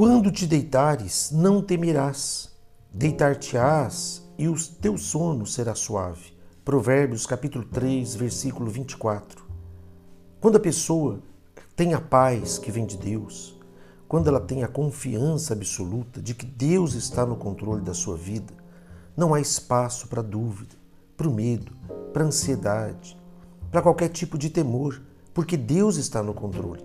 Quando te deitares, não temerás. Deitar-te-ás e o teu sono será suave. Provérbios capítulo 3, versículo 24. Quando a pessoa tem a paz que vem de Deus, quando ela tem a confiança absoluta de que Deus está no controle da sua vida, não há espaço para dúvida, para o medo, para ansiedade, para qualquer tipo de temor, porque Deus está no controle.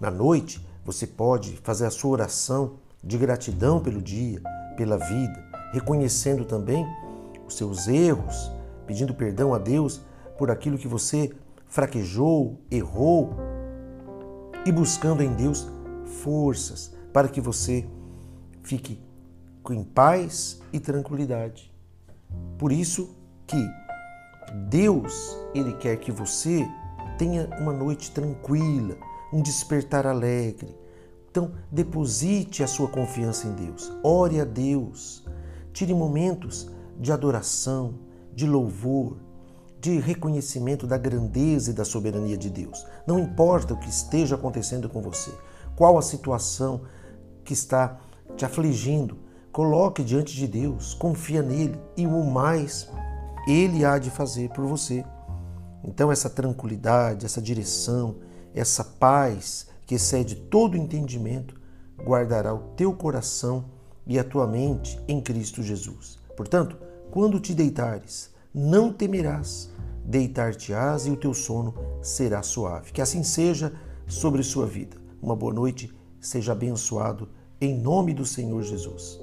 Na noite, você pode fazer a sua oração de gratidão pelo dia, pela vida, reconhecendo também os seus erros, pedindo perdão a Deus por aquilo que você fraquejou, errou e buscando em Deus forças para que você fique em paz e tranquilidade. Por isso que Deus, ele quer que você tenha uma noite tranquila, um despertar alegre. Então, deposite a sua confiança em Deus. Ore a Deus. Tire momentos de adoração, de louvor, de reconhecimento da grandeza e da soberania de Deus. Não importa o que esteja acontecendo com você, qual a situação que está te afligindo, coloque diante de Deus, confia nele e o mais ele há de fazer por você. Então, essa tranquilidade, essa direção, essa paz que excede todo entendimento, guardará o teu coração e a tua mente em Cristo Jesus. Portanto, quando te deitares, não temerás, deitar-te-ás e o teu sono será suave. Que assim seja sobre sua vida. Uma boa noite, seja abençoado em nome do Senhor Jesus.